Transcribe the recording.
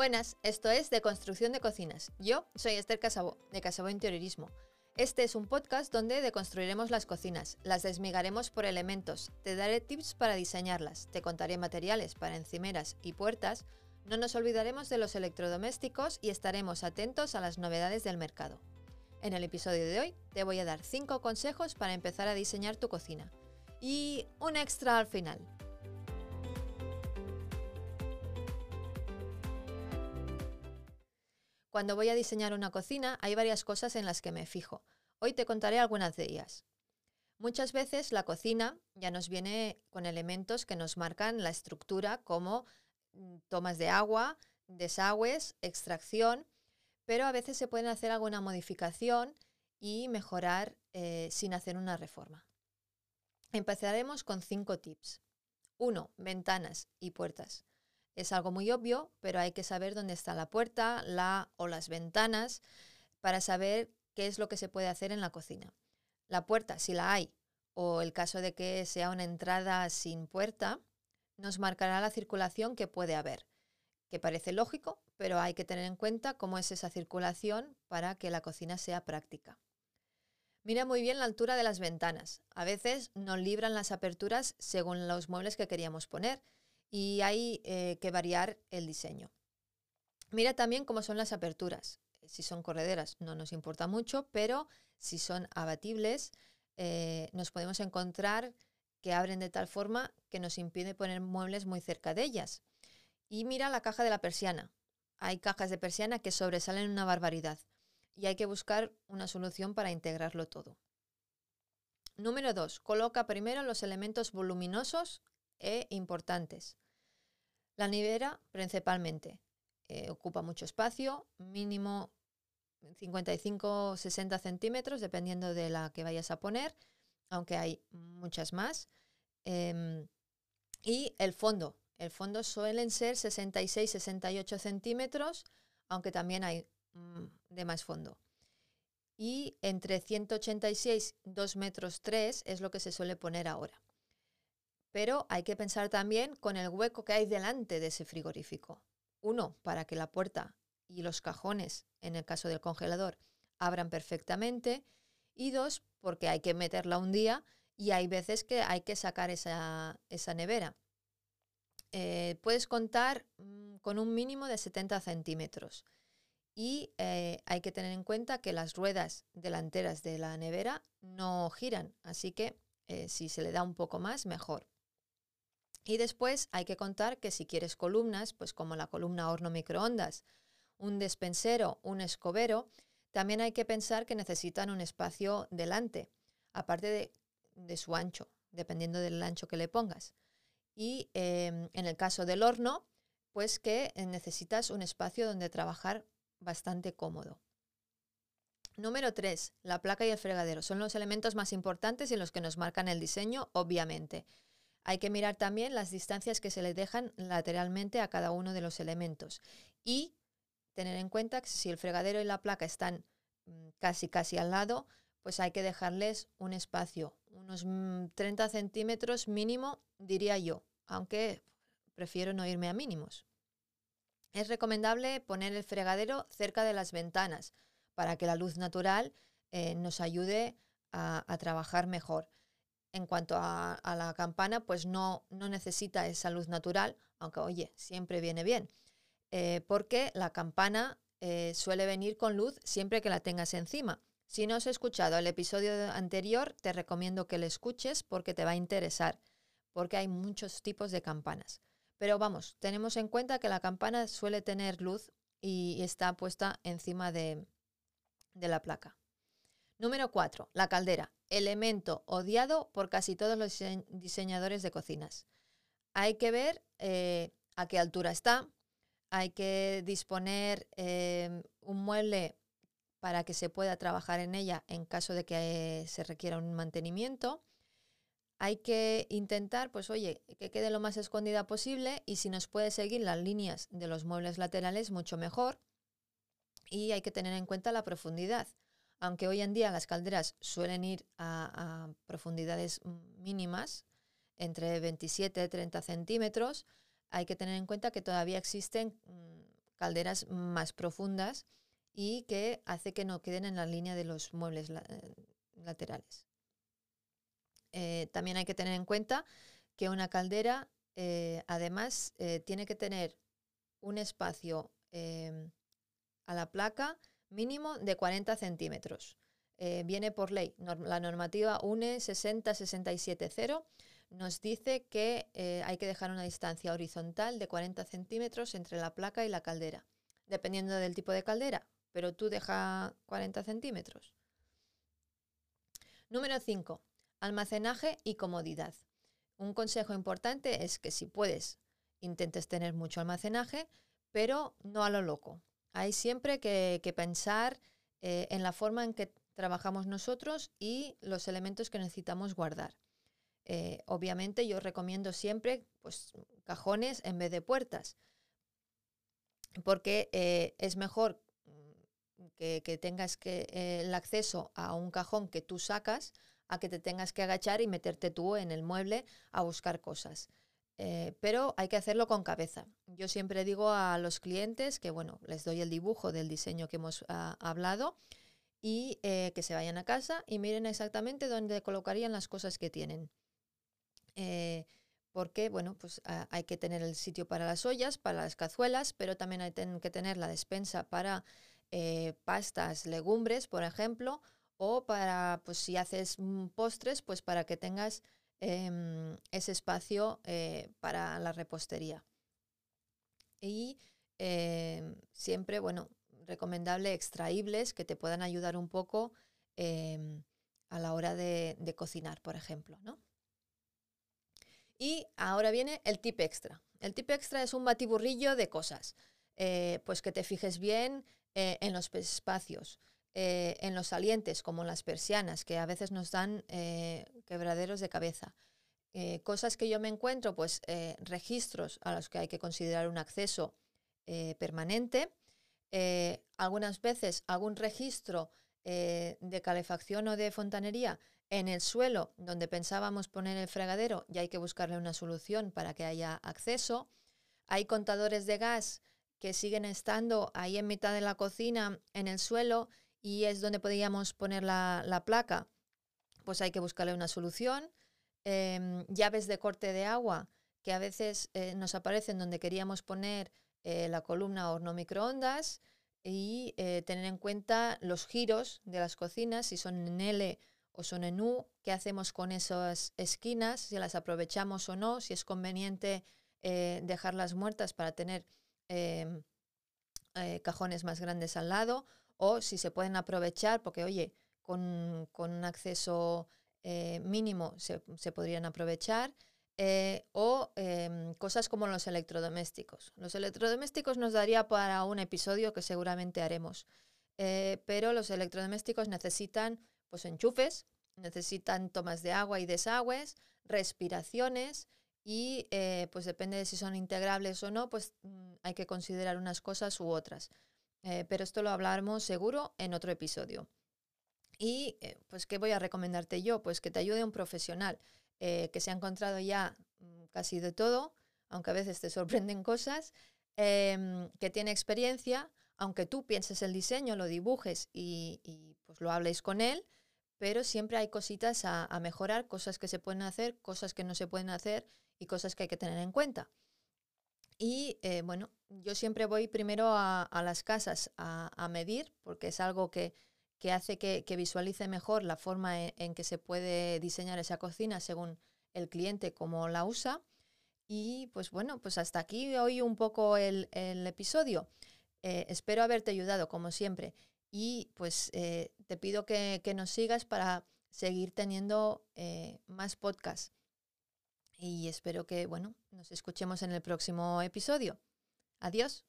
Buenas, esto es De Construcción de Cocinas. Yo soy Esther Casabo, de Casabo Interiorismo. Este es un podcast donde deconstruiremos las cocinas, las desmigaremos por elementos, te daré tips para diseñarlas, te contaré materiales para encimeras y puertas, no nos olvidaremos de los electrodomésticos y estaremos atentos a las novedades del mercado. En el episodio de hoy te voy a dar 5 consejos para empezar a diseñar tu cocina. Y un extra al final. Cuando voy a diseñar una cocina hay varias cosas en las que me fijo. Hoy te contaré algunas de ellas. Muchas veces la cocina ya nos viene con elementos que nos marcan la estructura como mm, tomas de agua, desagües, extracción, pero a veces se pueden hacer alguna modificación y mejorar eh, sin hacer una reforma. Empezaremos con cinco tips. 1. Ventanas y puertas. Es algo muy obvio, pero hay que saber dónde está la puerta, la o las ventanas para saber qué es lo que se puede hacer en la cocina. La puerta, si la hay, o el caso de que sea una entrada sin puerta, nos marcará la circulación que puede haber, que parece lógico, pero hay que tener en cuenta cómo es esa circulación para que la cocina sea práctica. Mira muy bien la altura de las ventanas. A veces nos libran las aperturas según los muebles que queríamos poner y hay eh, que variar el diseño. Mira también cómo son las aperturas. Si son correderas no nos importa mucho, pero si son abatibles eh, nos podemos encontrar que abren de tal forma que nos impide poner muebles muy cerca de ellas. Y mira la caja de la persiana. Hay cajas de persiana que sobresalen una barbaridad y hay que buscar una solución para integrarlo todo. Número 2. Coloca primero los elementos voluminosos e importantes. La nevera principalmente eh, ocupa mucho espacio, mínimo 55-60 centímetros, dependiendo de la que vayas a poner, aunque hay muchas más. Em, y el fondo. El fondo suelen ser 66-68 centímetros, aunque también hay mm, de más fondo. Y entre 186 2 metros 3 es lo que se suele poner ahora. Pero hay que pensar también con el hueco que hay delante de ese frigorífico. Uno, para que la puerta y los cajones, en el caso del congelador, abran perfectamente. Y dos, porque hay que meterla un día y hay veces que hay que sacar esa, nevera. Eh, puedes contar mm, con un mínimo de 70 centímetros. Y eh, hay que tener en cuenta que las ruedas delanteras de la nevera no giran, así que eh, si se le da un poco más, mejor. Y después hay que contar que si quieres columnas, pues como la columna horno microondas, un despensero, un escobero, también hay que pensar que necesitan un espacio delante, aparte de, su ancho, dependiendo del ancho que le pongas. Y em, en el caso del horno, pues que necesitas un espacio donde trabajar bastante cómodo. Número 3. La placa y el fregadero. Son los elementos más importantes y los que nos marcan el diseño, obviamente. Hay que mirar también las distancias que se le dejan lateralmente a cada uno de los elementos y tener en cuenta que si el fregadero y la placa están mm, casi casi al lado, pues hay que dejarles un espacio, unos 30 mm, centímetros mínimo, diría yo, aunque prefiero no irme a mínimos. Es recomendable poner el fregadero cerca de las ventanas para que la luz natural eh, nos ayude a trabajar mejor. En cuanto a, la campana, pues no, no, necesita esa luz natural, aunque oye, siempre viene bien, eh, porque la campana eh, suele venir con luz siempre que la tengas encima. Si no has escuchado el episodio anterior, te recomiendo que lo escuches porque te va a interesar, porque hay muchos tipos de campanas. Pero vamos, tenemos en cuenta que la campana suele tener luz y está puesta encima de, de la placa. Número 4. La caldera elemento odiado por casi todos los diseñadores de cocinas. Hay que ver eh, a qué altura está, hay que disponer em, un mueble para que se pueda trabajar en ella en caso de que se requiera un mantenimiento. Hay que intentar, pues oye, que quede lo más escondida posible y si nos puede seguir las líneas de los muebles laterales, mucho mejor. Y hay que tener en cuenta la profundidad aunque hoy en día las calderas suelen ir a, profundidades mínimas, entre 27 y 30 centímetros, hay que tener en cuenta que todavía existen mm, calderas más profundas y que hace que no queden en la línea de los muebles eh, laterales. Eh, también hay que tener en cuenta que una caldera eh, además tiene que tener un espacio em, a la placa mínimo de 40 centímetros. viene por ley. la normativa UNE 60670 nos dice que hay que dejar una distancia horizontal de 40 centímetros entre la placa y la caldera, dependiendo del tipo de caldera pero tú deja 40 centímetros. Número 5. Almacenaje y comodidad. Un consejo importante es que si puedes, intentes tener mucho almacenaje, pero no a lo loco. Hay siempre que, pensar eh, en la forma en que trabajamos nosotros y los elementos que necesitamos guardar. Eh, obviamente yo recomiendo siempre pues, cajones en vez de puertas, porque eh, es mejor que, tengas que, el acceso a un cajón que tú sacas a que te tengas que agachar y meterte tú en el mueble a buscar cosas. Eh, pero hay que hacerlo con cabeza. Yo siempre digo a los clientes que, bueno, les doy el dibujo del diseño que hemos ah, hablado y eh, que se vayan a casa y miren exactamente dónde colocarían las cosas que tienen. porque, bueno, pues ah, hay que tener el sitio para las ollas, para las cazuelas, pero también hay que tener la despensa para eh, pastas, legumbres, por ejemplo, o para, pues si haces mm, postres, pues para que tengas em, ese espacio eh, para la repostería. Y em, siempre, bueno, recomendable extraíbles que te puedan ayudar un poco em, a la hora de, cocinar, por ejemplo, ¿no? Y ahora viene el tip extra. El tip extra es un batiburrillo de cosas. Eh, pues que te fijes bien eh, en los espacios, eh, en los salientes, como las persianas, que a veces nos dan eh, quebraderos de cabeza. cosas que yo me encuentro, pues registros a los que hay que considerar un acceso permanente. algunas veces algún registro de calefacción o de fontanería en el suelo donde pensábamos poner el fregadero y hay que buscarle una solución para que haya acceso. Hay contadores de gas que siguen estando ahí en mitad de la cocina, en el suelo, y es donde podríamos poner la, placa, pues hay que buscarle una solución. Em, llaves de corte de agua, que a veces eh, nos aparecen donde queríamos poner eh, la columna horno microondas y eh, tener en cuenta los giros de las cocinas, si son en L o son en U, qué hacemos con esas esquinas, si las aprovechamos o no, si es conveniente dejarlas muertas para tener Em, cajones más grandes al lado o si se pueden aprovechar, porque oye, con, un acceso eh, mínimo se, podrían aprovechar. Eh, o em, cosas como los electrodomésticos. Los electrodomésticos nos daría para un episodio que seguramente haremos, pero los electrodomésticos necesitan pues enchufes, necesitan tomas de agua y desagües, respiraciones, y eh, pues depende de si son integrables o no, pues mm, hay que considerar unas cosas u otras. Eh, pero esto lo hablaremos seguro en otro episodio. Y eh, pues, ¿qué voy a recomendarte yo? Pues que te ayude un profesional que se ha encontrado ya mm, casi de todo, aunque a veces te sorprenden cosas, em, que tiene experiencia, aunque tú pienses el diseño, lo dibujes y, pues lo hables con él, pero siempre hay cositas a, mejorar, cosas que se pueden hacer, cosas que no se pueden hacer y cosas que hay que tener en cuenta. Y eh, bueno, yo siempre voy primero a, las casas a, medir, porque es algo que, hace que, visualice mejor la forma en, que se puede diseñar esa cocina según el cliente como la usa. Y pues bueno, pues hasta aquí hoy un poco el, episodio. Eh, espero haberte ayudado como siempre. Y pues eh, te pido que, que, nos sigas para seguir teniendo más podcasts y espero que, bueno, nos escuchemos en el próximo episodio. Adiós.